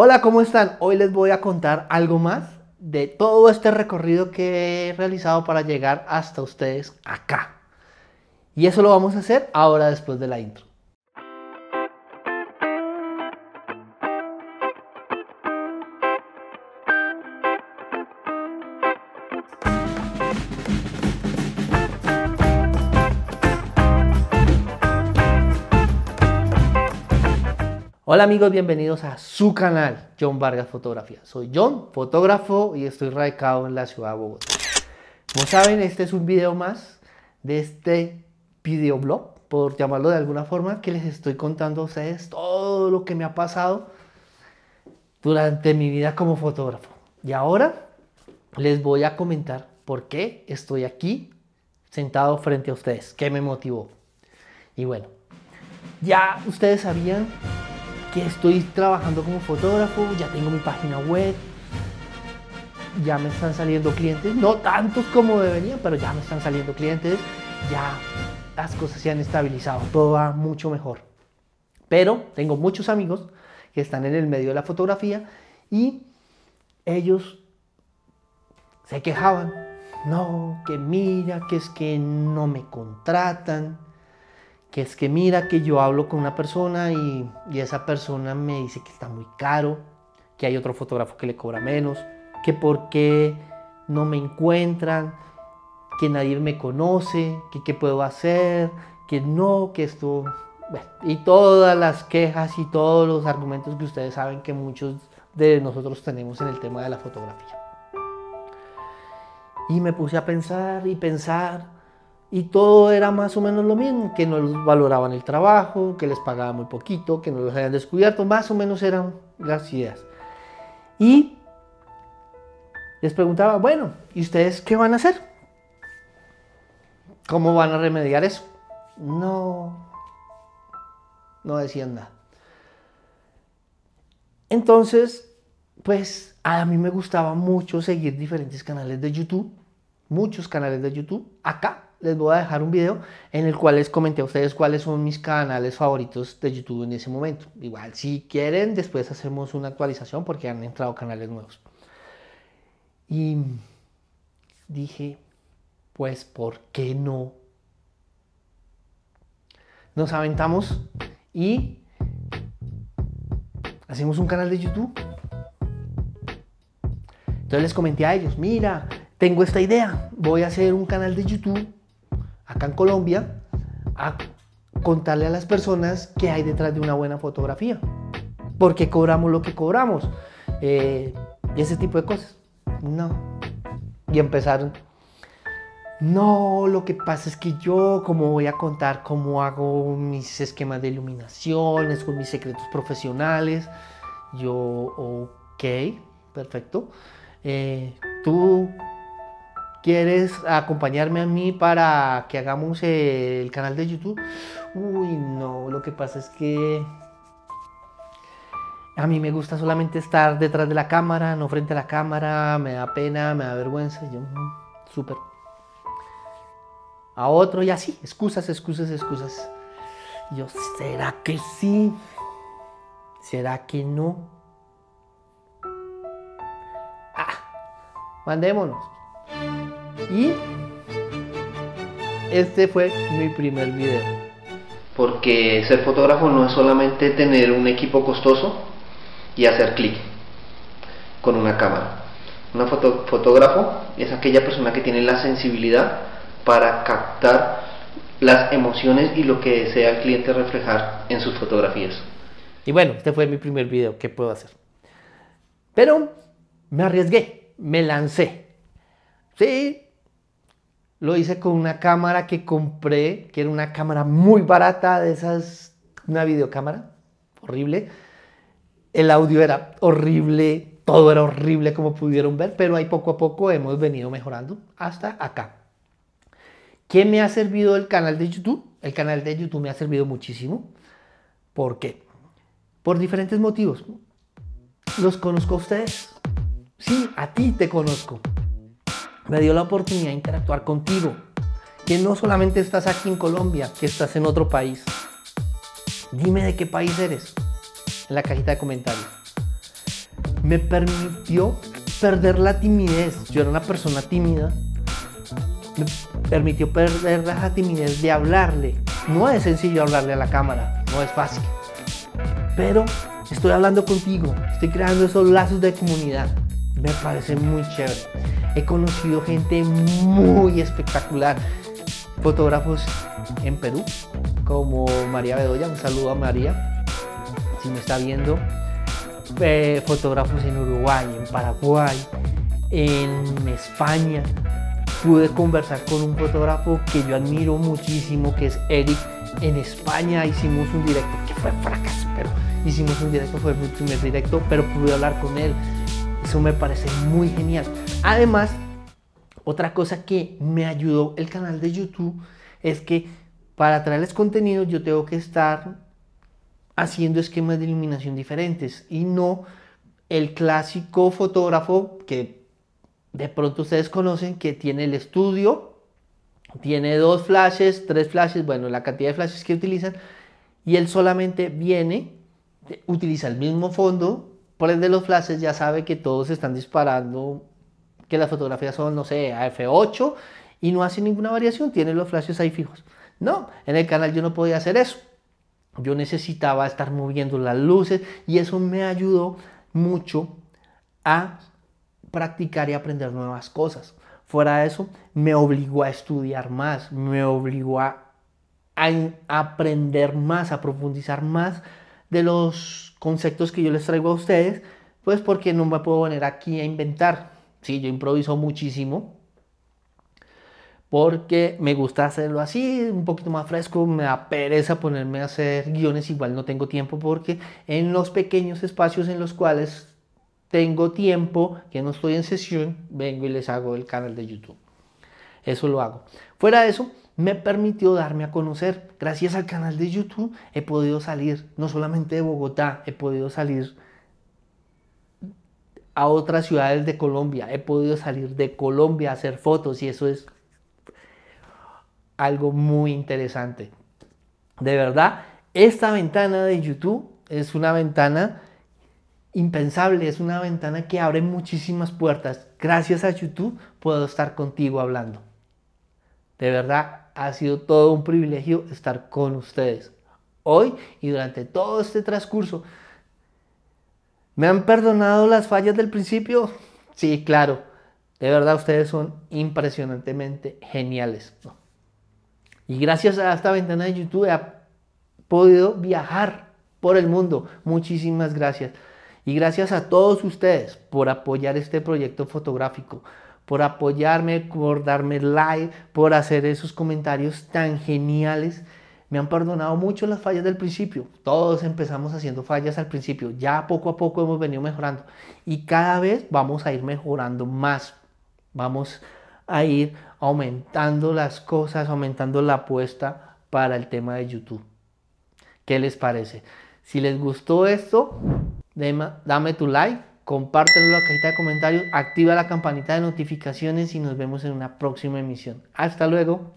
Hola, ¿cómo están? Hoy les voy a contar algo más de todo este recorrido que he realizado para llegar hasta ustedes acá. Y eso lo vamos a hacer ahora después de la intro. Hola amigos, bienvenidos a su canal, John Vargas Fotografía. Soy John, fotógrafo y estoy radicado en la ciudad de Bogotá. Como saben, este es un video más de este videoblog, por llamarlo de alguna forma, que les estoy contando a ustedes todo lo que me ha pasado durante mi vida como fotógrafo. Y ahora les voy a comentar por qué estoy aquí sentado frente a ustedes, qué me motivó. Y bueno, ya ustedes sabían que estoy trabajando como fotógrafo, ya tengo mi página web, ya me están saliendo clientes, no tantos como deberían, pero ya me están saliendo clientes, ya las cosas se han estabilizado, todo va mucho mejor. Pero tengo muchos amigos que están en el medio de la fotografía y ellos se quejaban. No, que mira, que es que no me contratan, que es que mira que yo hablo con una persona y, esa persona me dice que está muy caro, que hay otro fotógrafo que le cobra menos, que por qué no me encuentran, que nadie me conoce, que qué puedo hacer, que no, que esto... y todas las quejas y todos los argumentos que ustedes saben que muchos de nosotros tenemos en el tema de la fotografía. Y me puse a pensar y pensar y todo era más o menos lo mismo, que no valoraban el trabajo, que les pagaban muy poquito, que no los habían descubierto, más o menos eran las ideas. Y les preguntaba, bueno, ¿y ustedes qué van a hacer? ¿Cómo van a remediar eso? No, no decían nada. Entonces, pues a mí me gustaba mucho seguir diferentes canales de YouTube, muchos canales de YouTube, acá les voy a dejar un video en el cual les comenté a ustedes cuáles son mis canales favoritos de YouTube en ese momento. Igual, si quieren, después hacemos una actualización porque han entrado canales nuevos. Y dije, pues, ¿por qué no? Nos aventamos y hacemos un canal de YouTube. Entonces les comenté a ellos, mira, tengo esta idea, voy a hacer un canal de YouTube en Colombia a contarle a las personas qué hay detrás de una buena fotografía. ¿Por qué cobramos lo que cobramos? Eh, y ese tipo de cosas. No. Y empezaron. No, lo que pasa es que yo, como voy a contar cómo hago mis esquemas de iluminaciones, con mis secretos profesionales, yo, ok, perfecto. Eh, tú ¿Quieres acompañarme a mí para que hagamos el canal de YouTube? Uy, no, lo que pasa es que a mí me gusta solamente estar detrás de la cámara, no frente a la cámara, me da pena, me da vergüenza. Yo, súper. A otro y así, excusas, excusas, excusas. Yo, ¿será que sí? ¿Será que no? Ah, mandémonos. Y este fue mi primer video. Porque ser fotógrafo no es solamente tener un equipo costoso y hacer clic con una cámara. Un fotógrafo es aquella persona que tiene la sensibilidad para captar las emociones y lo que desea el cliente reflejar en sus fotografías. Y bueno, este fue mi primer video, ¿qué puedo hacer? Pero me arriesgué, me lancé. Sí, lo hice con una cámara que compré, que era una cámara muy barata, de esas, una videocámara, horrible. El audio era horrible, todo era horrible como pudieron ver, pero ahí poco a poco hemos venido mejorando hasta acá. ¿Qué me ha servido el canal de YouTube? El canal de YouTube me ha servido muchísimo. ¿Por qué? Por diferentes motivos. Los conozco a ustedes. Sí, a ti te conozco me dio la oportunidad de interactuar contigo. Que no solamente estás aquí en Colombia, que estás en otro país. Dime de qué país eres en la cajita de comentarios. me permitió perder la timidez. Yo era una persona tímida. Me permitió perder la timidez de hablarle. No es sencillo hablarle a la cámara, no es fácil. Pero estoy hablando contigo, estoy creando esos lazos de comunidad. Me parece muy chévere. He conocido gente muy espectacular. Fotógrafos en Perú, como María Bedoya. Un saludo a María, si me está viendo. Eh, fotógrafos en Uruguay, en Paraguay, en España. Pude conversar con un fotógrafo que yo admiro muchísimo, que es Eric. En España hicimos un directo que fue fracaso, pero hicimos un directo, fue mi primer directo, pero pude hablar con él. Eso me parece muy genial. Además, otra cosa que me ayudó el canal de YouTube es que para traerles contenido yo tengo que estar haciendo esquemas de iluminación diferentes y no el clásico fotógrafo que de pronto ustedes conocen que tiene el estudio, tiene dos flashes, tres flashes, bueno, la cantidad de flashes que utilizan y él solamente viene, utiliza el mismo fondo, prende los flashes, ya sabe que todos están disparando, que las fotografías son, no sé, a F8 y no hace ninguna variación, tiene los flashes ahí fijos. No, en el canal yo no podía hacer eso. Yo necesitaba estar moviendo las luces y eso me ayudó mucho a practicar y aprender nuevas cosas. Fuera de eso, me obligó a estudiar más, me obligó a, aprender más, a profundizar más de los conceptos que yo les traigo a ustedes, pues porque no me puedo poner aquí a inventar. Sí, yo improviso muchísimo, porque me gusta hacerlo así, un poquito más fresco, me da pereza ponerme a hacer guiones, igual no tengo tiempo porque en los pequeños espacios en los cuales tengo tiempo, que no estoy en sesión, vengo y les hago el canal de YouTube. Eso lo hago. Fuera de eso, me permitió darme a conocer. Gracias al canal de YouTube he podido salir no solamente de Bogotá, he podido salir a otras ciudades de Colombia, he podido salir de Colombia a hacer fotos y eso es algo muy interesante. De verdad, esta ventana de YouTube es una ventana impensable, es una ventana que abre muchísimas puertas. Gracias a YouTube puedo estar contigo hablando. De verdad, ha sido todo un privilegio estar con ustedes. Hoy y durante todo este transcurso. ¿Me han perdonado las fallas del principio? Sí, claro. De verdad, ustedes son impresionantemente geniales. Y gracias a esta ventana de YouTube he podido viajar por el mundo. Muchísimas gracias. Y gracias a todos ustedes por apoyar este proyecto fotográfico, por apoyarme, por darme like, por hacer esos comentarios tan geniales. Me han perdonado mucho las fallas del principio. Todos empezamos haciendo fallas al principio. Ya poco a poco hemos venido mejorando. Y cada vez vamos a ir mejorando más. Vamos a ir aumentando las cosas, aumentando la apuesta para el tema de YouTube. ¿Qué les parece? Si les gustó esto, dame tu like, compártelo en la cajita de comentarios, activa la campanita de notificaciones y nos vemos en una próxima emisión. Hasta luego.